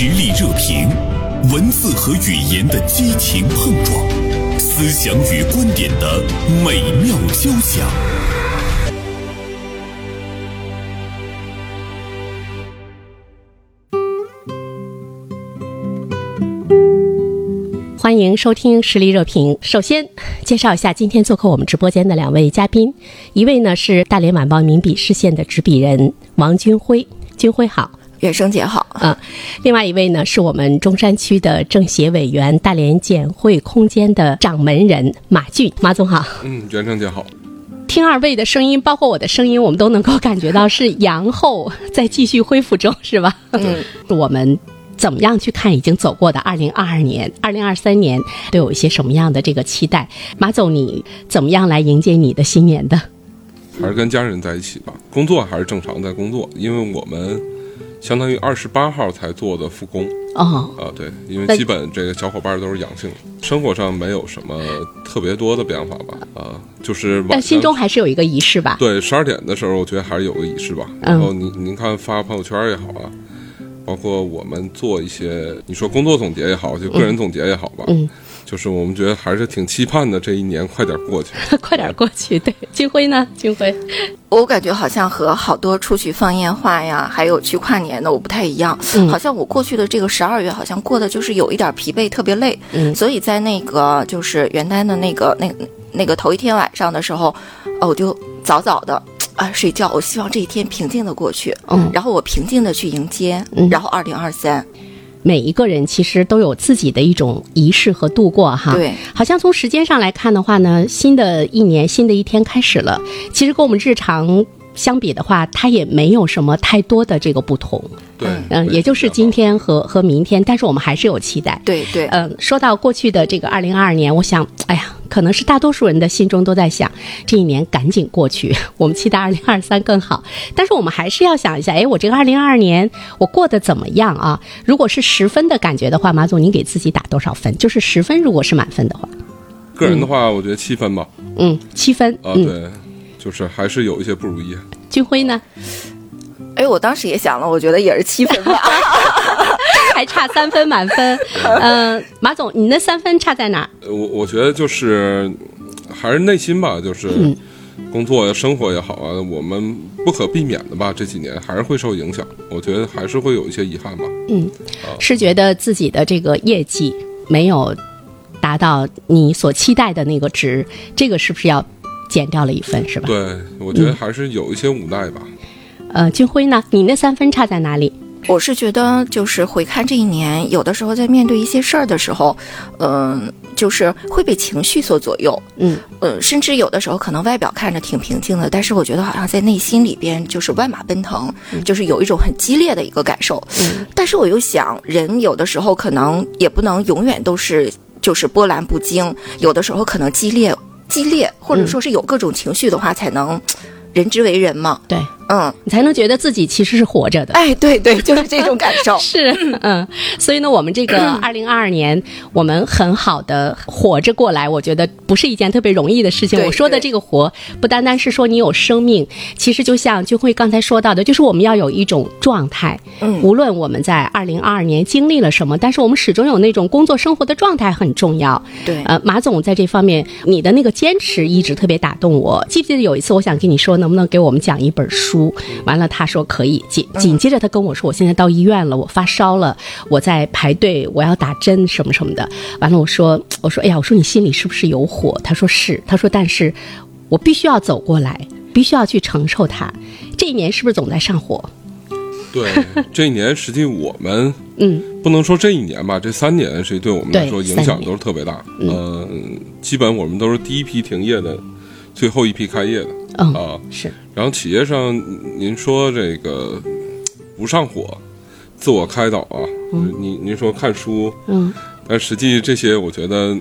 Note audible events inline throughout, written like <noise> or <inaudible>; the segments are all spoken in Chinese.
实力热评，文字和语言的激情碰撞，思想与观点的美妙交响。欢迎收听实力热评。首先介绍一下今天做客我们直播间的两位嘉宾，一位呢是大连晚报名笔视线的执笔人王军辉，军辉好。远生姐好，嗯，另外一位呢是我们中山区的政协委员、大连简汇空间的掌门人马俊，马总好。嗯，袁生姐好。听二位的声音，包括我的声音，我们都能够感觉到是阳后在继续恢复中，是吧？嗯，我们怎么样去看已经走过的二零二二年、二零二三年，都有一些什么样的这个期待？马总，你怎么样来迎接你的新年的？还是跟家人在一起吧，工作还是正常在工作，因为我们。相当于二十八号才做的复工哦啊，对，因为基本这个小伙伴都是阳性，生活上没有什么特别多的变化吧啊，就是但心中还是有一个仪式吧。对，十二点的时候，我觉得还是有个仪式吧。然后您您看发朋友圈也好啊，包括我们做一些你说工作总结也好，就个人总结也好吧。嗯。就是我们觉得还是挺期盼的，这一年快点过去，<laughs> 快点过去。对，金辉呢？金辉，我感觉好像和好多出去放烟花呀，还有去跨年的我不太一样。嗯，好像我过去的这个十二月，好像过的就是有一点疲惫，特别累。嗯，所以在那个就是元旦的那个那那个头一天晚上的时候，哦，我就早早的啊睡觉。我希望这一天平静的过去。嗯，然后我平静的去迎接，然后二零二三。每一个人其实都有自己的一种仪式和度过哈，对，好像从时间上来看的话呢，新的一年新的一天开始了，其实跟我们日常相比的话，它也没有什么太多的这个不同，对，嗯，也就是今天和和明天，但是我们还是有期待，对对，嗯，说到过去的这个二零二二年，我想，哎呀。可能是大多数人的心中都在想，这一年赶紧过去，<laughs> 我们期待二零二三更好。但是我们还是要想一下，哎，我这个二零二二年我过得怎么样啊？如果是十分的感觉的话，马总，您给自己打多少分？就是十分，如果是满分的话，个人的话，我觉得七分吧。嗯，七分。啊，对，就是还是有一些不如意。军辉呢？哎，我当时也想了，我觉得也是七分吧，<laughs> 还差三分满分。嗯，马总，你那三分差在哪？我我觉得就是还是内心吧，就是工作呀、生活也好啊，我们不可避免的吧，这几年还是会受影响。我觉得还是会有一些遗憾吧。嗯，是觉得自己的这个业绩没有达到你所期待的那个值，这个是不是要减掉了一分，是吧？对，我觉得还是有一些无奈吧。呃，军辉呢？你那三分差在哪里？我是觉得，就是回看这一年，有的时候在面对一些事儿的时候，嗯，就是会被情绪所左右，嗯，呃，甚至有的时候可能外表看着挺平静的，但是我觉得好像在内心里边就是万马奔腾，就是有一种很激烈的一个感受。嗯，但是我又想，人有的时候可能也不能永远都是就是波澜不惊，有的时候可能激烈、激烈，或者说是有各种情绪的话，才能人之为人嘛。对。嗯，你才能觉得自己其实是活着的。哎，对对，就是这种感受。<laughs> 是，嗯，所以呢，我们这个 <clears throat> 二零二二年，我们很好的活着过来，我觉得不是一件特别容易的事情。我说的这个活，不单单是说你有生命，其实就像军辉刚才说到的，就是我们要有一种状态。嗯，无论我们在二零二二年经历了什么，但是我们始终有那种工作生活的状态很重要。对，呃，马总在这方面，你的那个坚持一直特别打动我。记不记得有一次，我想跟你说，能不能给我们讲一本书？完了，他说可以。紧紧接着，他跟我说，我现在到医院了，我发烧了，我在排队，我要打针什么什么的。完了，我说，我说，哎呀，我说你心里是不是有火？他说是。他说，但是我必须要走过来，必须要去承受它。这一年是不是总在上火？对，这一年实际我们嗯，不能说这一年吧，这三年实际对我们来说影响都是特别大。嗯，基本我们都是第一批停业的。最后一批开业的。啊是，然后企业上您说这个不上火，自我开导啊，您您说看书，嗯，但实际这些我觉得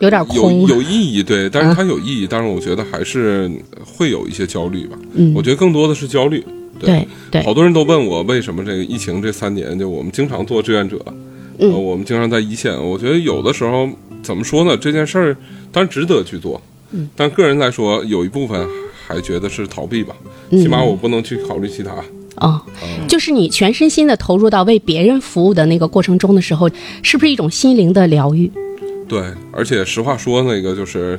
有点有有意义，对，但是它有意义，但是我觉得还是会有一些焦虑吧，嗯，我觉得更多的是焦虑，对。对，好多人都问我为什么这个疫情这三年就我们经常做志愿者，嗯，我们经常在一线，我觉得有的时候怎么说呢，这件事儿当然值得去做。但个人来说，有一部分还觉得是逃避吧，起码我不能去考虑其他。哦，就是你全身心的投入到为别人服务的那个过程中的时候，是不是一种心灵的疗愈？对，而且实话说，那个就是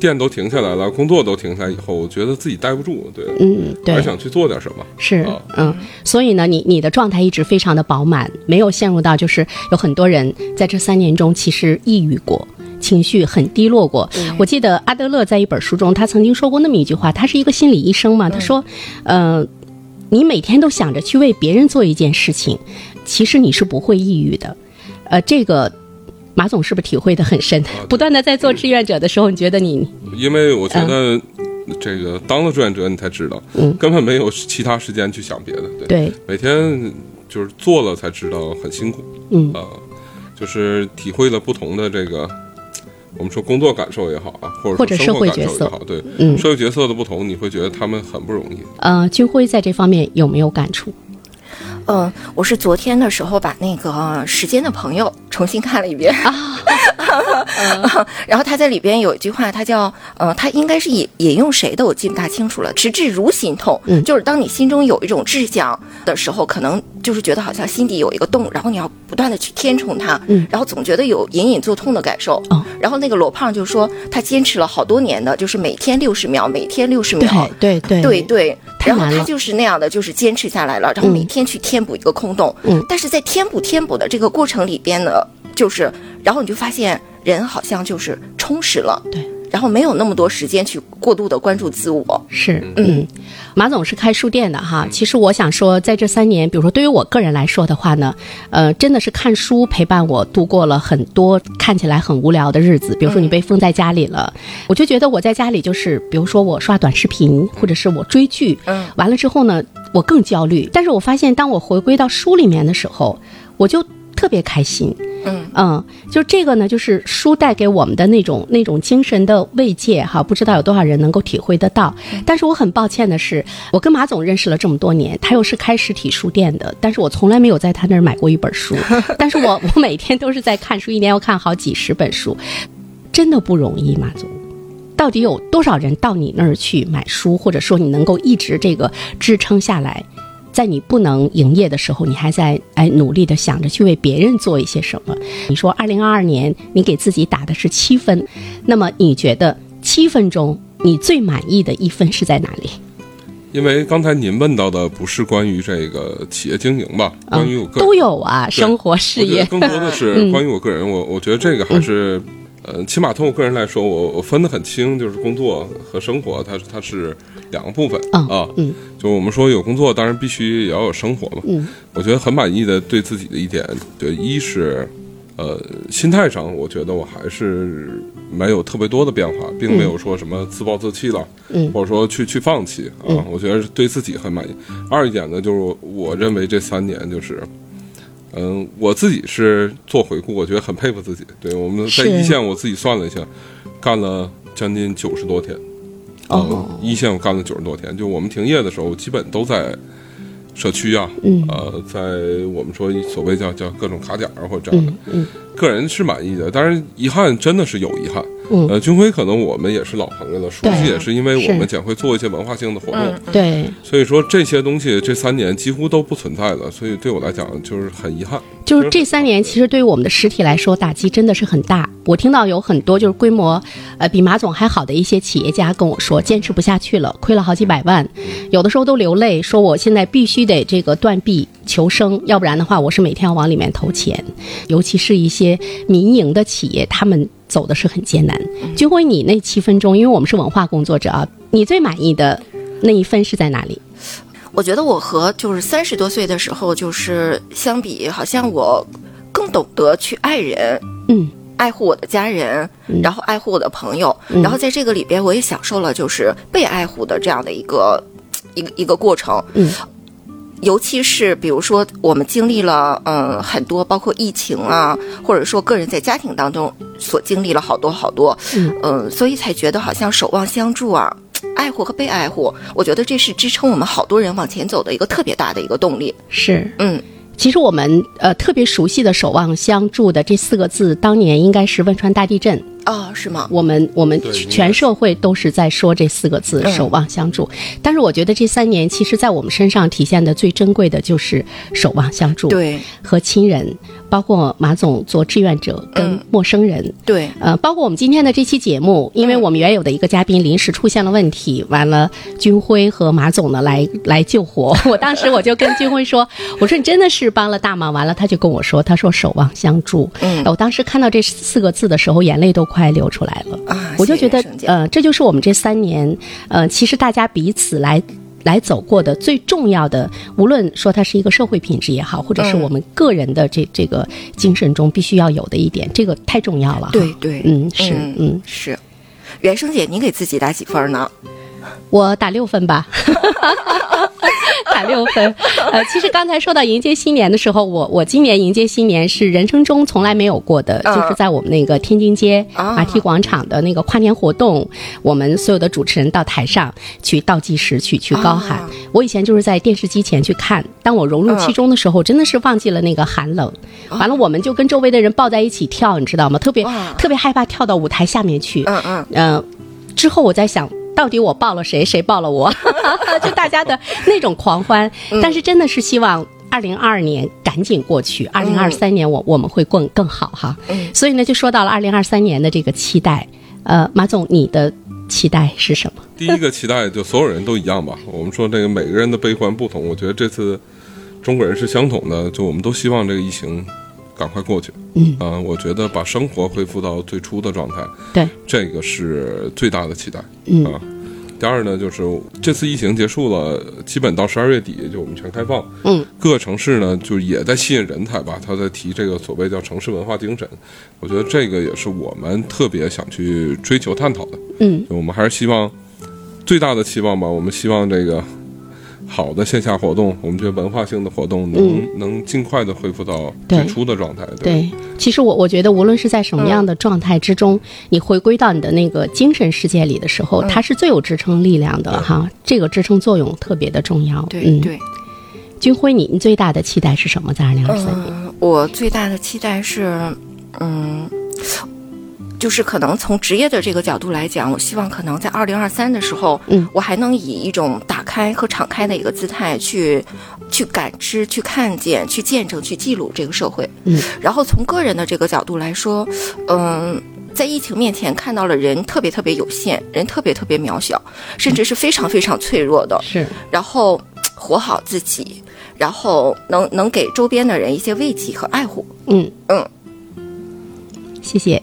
店都停下来了，工作都停下来以后，我觉得自己待不住，对，嗯，对，还想去做点什么。是，嗯，所以呢，你你的状态一直非常的饱满，没有陷入到就是有很多人在这三年中其实抑郁过。情绪很低落过。我记得阿德勒在一本书中，他曾经说过那么一句话。他是一个心理医生嘛，他说：“呃，你每天都想着去为别人做一件事情，其实你是不会抑郁的。”呃，这个马总是不是体会的很深？不断的在做志愿者的时候，你觉得你？因为我觉得这个当了志愿者，你才知道，嗯根本没有其他时间去想别的。对，每天就是做了才知道很辛苦。嗯啊，就是体会了不同的这个。我们说工作感受也好啊，或者社会角色也好，对，嗯，社会角色的不同，你会觉得他们很不容易。呃，军辉在这方面有没有感触？嗯，我是昨天的时候把那个《时间的朋友》重新看了一遍啊，<laughs> <laughs> 然后他在里边有一句话，他叫呃，他应该是引引用谁的，我记不大清楚了。直至如心痛，嗯，就是当你心中有一种志向的时候，可能就是觉得好像心底有一个洞，然后你要不断的去填充它，嗯，然后总觉得有隐隐作痛的感受。哦，然后那个罗胖就说他坚持了好多年的，就是每天六十秒，每天六十秒，对对对。对。然后他就是那样的，就是坚持下来了，然后每天去填补一个空洞。嗯，但是在填补填补的这个过程里边呢，就是，然后你就发现人好像就是充实了。对。然后没有那么多时间去过度的关注自我。是，嗯，马总是开书店的哈。其实我想说，在这三年，比如说对于我个人来说的话呢，呃，真的是看书陪伴我度过了很多看起来很无聊的日子。比如说你被封在家里了，我就觉得我在家里就是，比如说我刷短视频，或者是我追剧，嗯，完了之后呢，我更焦虑。但是我发现，当我回归到书里面的时候，我就特别开心。嗯嗯，就这个呢，就是书带给我们的那种那种精神的慰藉哈，不知道有多少人能够体会得到。但是我很抱歉的是，我跟马总认识了这么多年，他又是开实体书店的，但是我从来没有在他那儿买过一本书。<laughs> 但是我我每天都是在看书，一年要看好几十本书，真的不容易。马总，到底有多少人到你那儿去买书，或者说你能够一直这个支撑下来？在你不能营业的时候，你还在哎努力的想着去为别人做一些什么。你说二零二二年你给自己打的是七分，那么你觉得七分中你最满意的一分是在哪里？因为刚才您问到的不是关于这个企业经营吧？关于我个人都有啊，生活事业更多的是关于我个人。我我觉得这个还是。呃，起码从我个人来说，我我分得很清，就是工作和生活，它它是两个部分啊。嗯，就我们说有工作，当然必须也要有生活嘛。嗯，我觉得很满意的对自己的一点，就，一是，呃，心态上，我觉得我还是没有特别多的变化，并没有说什么自暴自弃了，嗯，或者说去去放弃啊。我觉得对自己很满意。二一点呢，就是我认为这三年就是。嗯，我自己是做回顾，我觉得很佩服自己。对，我们在一线，我自己算了一下，干了将近九十多天。哦，一线我干了九十多天，就我们停业的时候，基本都在社区啊，呃，在我们说所谓叫叫各种卡点啊或者这样的。嗯，个人是满意的，但是遗憾真的是有遗憾。呃，军辉可能我们也是老朋友了，熟悉也是因为我们将会做一些文化性的活动，对，所以说这些东西这三年几乎都不存在了，所以对我来讲就是很遗憾。就是这三年其实对于我们的实体来说打击真的是很大。我听到有很多就是规模呃比马总还好的一些企业家跟我说，坚持不下去了，亏了好几百万，有的时候都流泪，说我现在必须得这个断臂求生，要不然的话我是每天要往里面投钱，尤其是一些民营的企业，他们。走的是很艰难。就辉，你那七分钟，因为我们是文化工作者啊，你最满意的那一分是在哪里？我觉得我和就是三十多岁的时候就是相比，好像我更懂得去爱人，嗯，爱护我的家人，然后爱护我的朋友，然后在这个里边，我也享受了就是被爱护的这样的一个一个一个过程，嗯。尤其是比如说，我们经历了嗯很多，包括疫情啊，或者说个人在家庭当中所经历了好多好多，嗯，所以才觉得好像守望相助啊，爱护和被爱护，我觉得这是支撑我们好多人往前走的一个特别大的一个动力。是，嗯，其实我们呃特别熟悉的“守望相助”的这四个字，当年应该是汶川大地震。哦，是吗？我们我们全社会都是在说这四个字“守望相助”，但是我觉得这三年，其实在我们身上体现的最珍贵的就是守望相助，对，和亲人。包括马总做志愿者跟陌生人，对，呃，包括我们今天的这期节目，因为我们原有的一个嘉宾临时出现了问题，完了，军辉和马总呢来来救火。<laughs> 我当时我就跟军辉说：“我说你真的是帮了大忙。”完了，他就跟我说：“他说守望相助。”嗯，我当时看到这四个字的时候，眼泪都快流出来了。啊，我就觉得，呃，这就是我们这三年，呃，其实大家彼此来。来走过的最重要的，无论说它是一个社会品质也好，或者是我们个人的这这个精神中必须要有的一点，这个太重要了。对对，嗯是嗯是。袁生姐，你给自己打几分呢？我打六分吧。打六分，呃，其实刚才说到迎接新年的时候，我我今年迎接新年是人生中从来没有过的，就是在我们那个天津街马蹄广场的那个跨年活动，我们所有的主持人到台上去倒计时，去去高喊。我以前就是在电视机前去看，当我融入其中的时候，真的是忘记了那个寒冷。完了，我们就跟周围的人抱在一起跳，你知道吗？特别特别害怕跳到舞台下面去。嗯嗯嗯。之后我在想。到底我抱了谁？谁抱了我？<laughs> 就大家的那种狂欢，但是真的是希望二零二二年赶紧过去，二零二三年我我们会更更好哈。所以呢，就说到了二零二三年的这个期待。呃，马总，你的期待是什么？第一个期待就所有人都一样吧。我们说这个每个人的悲欢不同，我觉得这次中国人是相同的，就我们都希望这个疫情。赶快过去，嗯。啊，我觉得把生活恢复到最初的状态，对，这个是最大的期待，嗯。啊。第二呢，就是这次疫情结束了，基本到十二月底就我们全开放，嗯，各个城市呢就也在吸引人才吧，他在提这个所谓叫城市文化精神，我觉得这个也是我们特别想去追求探讨的，嗯，我们还是希望最大的期望吧，我们希望这个。好的线下活动，我们觉得文化性的活动能能尽快的恢复到最初的状态。对，其实我我觉得无论是在什么样的状态之中，你回归到你的那个精神世界里的时候，它是最有支撑力量的哈。这个支撑作用特别的重要。对对，军辉，你你最大的期待是什么？在二零二三年，我最大的期待是，嗯。就是可能从职业的这个角度来讲，我希望可能在二零二三的时候，嗯，我还能以一种打开和敞开的一个姿态去，去感知、去看见、去见证、去记录这个社会，嗯。然后从个人的这个角度来说，嗯，在疫情面前看到了人特别特别有限，人特别特别渺小，甚至是非常非常脆弱的，是。然后活好自己，然后能能给周边的人一些慰藉和爱护，嗯嗯。谢谢。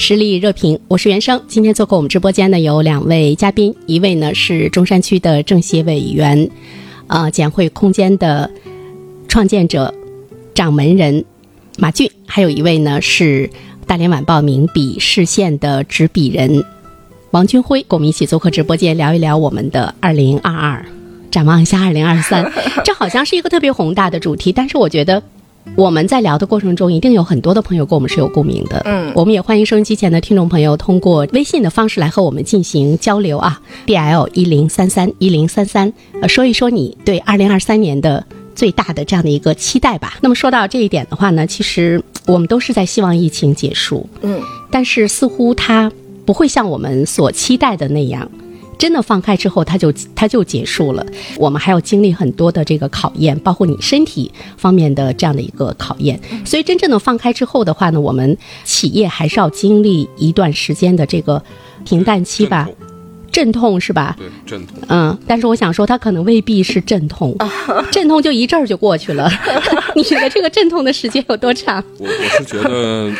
实力热评，我是袁生。今天做客我们直播间的有两位嘉宾，一位呢是中山区的政协委员，呃，简汇空间的创建者、掌门人马俊，还有一位呢是大连晚报名笔视线的执笔人王军辉，跟我们一起做客直播间，聊一聊我们的二零二二，展望一下二零二三。<laughs> 这好像是一个特别宏大的主题，但是我觉得。我们在聊的过程中，一定有很多的朋友跟我们是有共鸣的。嗯，我们也欢迎收音机前的听众朋友通过微信的方式来和我们进行交流啊。D L 一零三三一零三三，呃，说一说你对二零二三年的最大的这样的一个期待吧。那么说到这一点的话呢，其实我们都是在希望疫情结束。嗯，但是似乎它不会像我们所期待的那样。真的放开之后，它就它就结束了。我们还要经历很多的这个考验，包括你身体方面的这样的一个考验。所以真正的放开之后的话呢，我们企业还是要经历一段时间的这个平淡期吧，阵痛是吧？对，阵痛。嗯，但是我想说，它可能未必是阵痛，<laughs> 阵痛就一阵儿就过去了。<laughs> 你觉得这个阵痛的时间有多长？<laughs> 我我是觉得。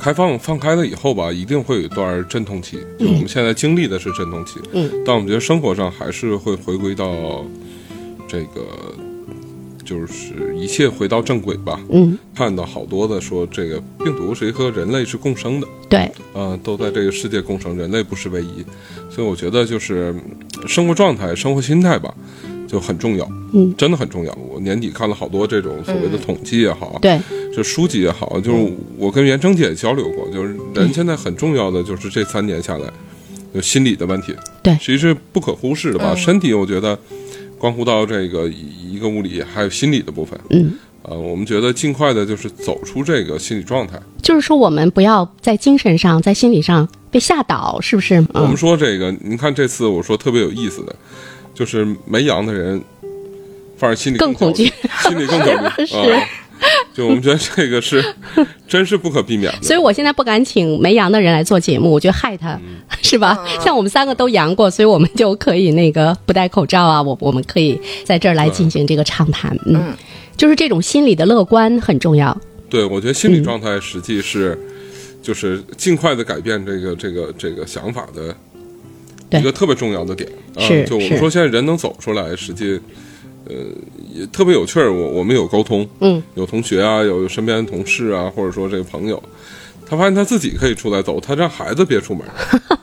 开放放开了以后吧，一定会有一段阵痛期。就我们现在经历的是阵痛期，嗯，但我们觉得生活上还是会回归到这个就是一切回到正轨吧。嗯，看到好多的说这个病毒谁和人类是共生的，对，呃，都在这个世界共生，人类不是唯一。所以我觉得就是生活状态、生活心态吧，就很重要。嗯，真的很重要。我年底看了好多这种所谓的统计也好，对，就书籍也好，就是我跟袁征姐交流过，就是人现在很重要的就是这三年下来，就心理的问题，对，其实是不可忽视的吧。身体我觉得关乎到这个一个物理，还有心理的部分。嗯，呃，我们觉得尽快的就是走出这个心理状态，就是说我们不要在精神上、在心理上被吓倒，是不是？我们说这个，您看这次我说特别有意思的，就是没阳的人。反而心里更恐惧，心里更恐惧。是，就我们觉得这个是，<laughs> 真是不可避免的。所以我现在不敢请没阳的人来做节目，我觉得害他，是吧？像我们三个都阳过，所以我们就可以那个不戴口罩啊，我我们可以在这儿来进行这个畅谈。嗯，就是这种心理的乐观很重要。对，我觉得心理状态实际是，就是尽快的改变这个这个这个想法的一个特别重要的点。啊，就我们说现在人能走出来，实际。呃，也特别有趣儿。我我们有沟通，嗯，有同学啊，有身边的同事啊，或者说这个朋友，他发现他自己可以出来走，他让孩子别出门，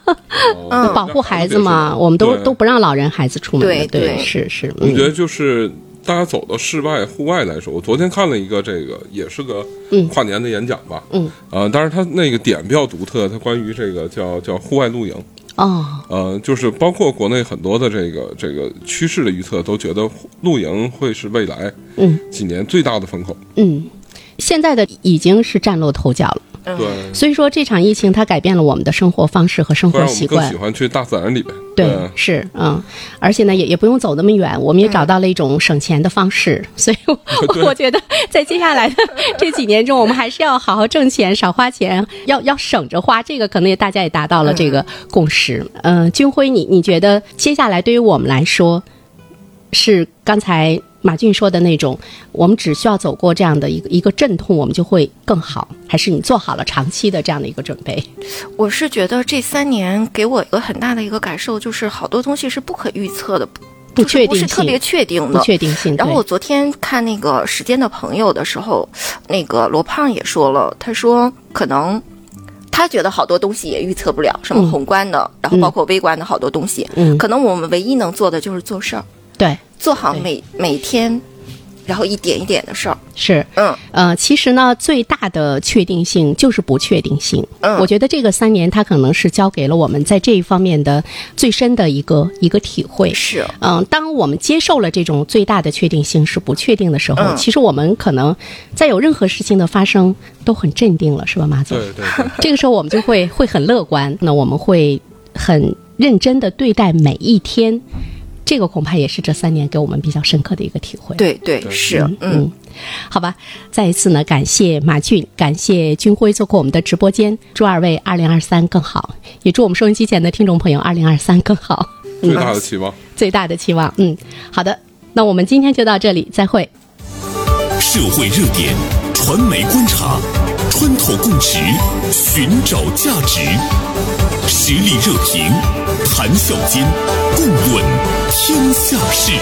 <laughs> 嗯，保护孩子嘛，我们都都不让老人孩子出门，对对，是是。我觉得就是大家走到室外户外来说，我昨天看了一个这个，也是个跨年的演讲吧，嗯，啊，但是他那个点比较独特，他关于这个叫叫户外露营。哦，呃，就是包括国内很多的这个这个趋势的预测，都觉得露营会是未来嗯几年最大的风口。嗯，现在的已经是崭露头角了。对，所以说这场疫情它改变了我们的生活方式和生活习惯。更喜欢去大自然里边。对，是嗯，而且呢，也也不用走那么远，我们也找到了一种省钱的方式。所以，<laughs> 我觉得在接下来的这几年中，我们还是要好好挣钱，少花钱，要要省着花。这个可能也大家也达到了这个共识。嗯，军辉，你你觉得接下来对于我们来说，是刚才？马俊说的那种，我们只需要走过这样的一个一个阵痛，我们就会更好。还是你做好了长期的这样的一个准备？我是觉得这三年给我一个很大的一个感受，就是好多东西是不可预测的，不确定性，不是特别确定的，不确定性。然后我昨天看那个《时间的朋友》的时候，那个罗胖也说了，他说可能他觉得好多东西也预测不了，什么宏观的，然后包括微观的好多东西，嗯，可能我们唯一能做的就是做事儿。对。做好每每天，然后一点一点的事儿是，嗯呃，其实呢，最大的确定性就是不确定性。嗯，我觉得这个三年，它可能是教给了我们在这一方面的最深的一个一个体会。是，嗯，当我们接受了这种最大的确定性是不确定的时候，其实我们可能在有任何事情的发生都很镇定了，是吧，马总？对对。<laughs> 这个时候我们就会会很乐观，那我们会很认真的对待每一天。这个恐怕也是这三年给我们比较深刻的一个体会。对对是，嗯，好吧，再一次呢，感谢马俊，感谢军辉做客我们的直播间，祝二位二零二三更好，也祝我们收音机前的听众朋友二零二三更好。最大的期望，最大的期望，嗯，好的，那我们今天就到这里，再会。社会热点，传媒观察，穿透共识，寻找价值，实力热评。谈笑间，共论天下事。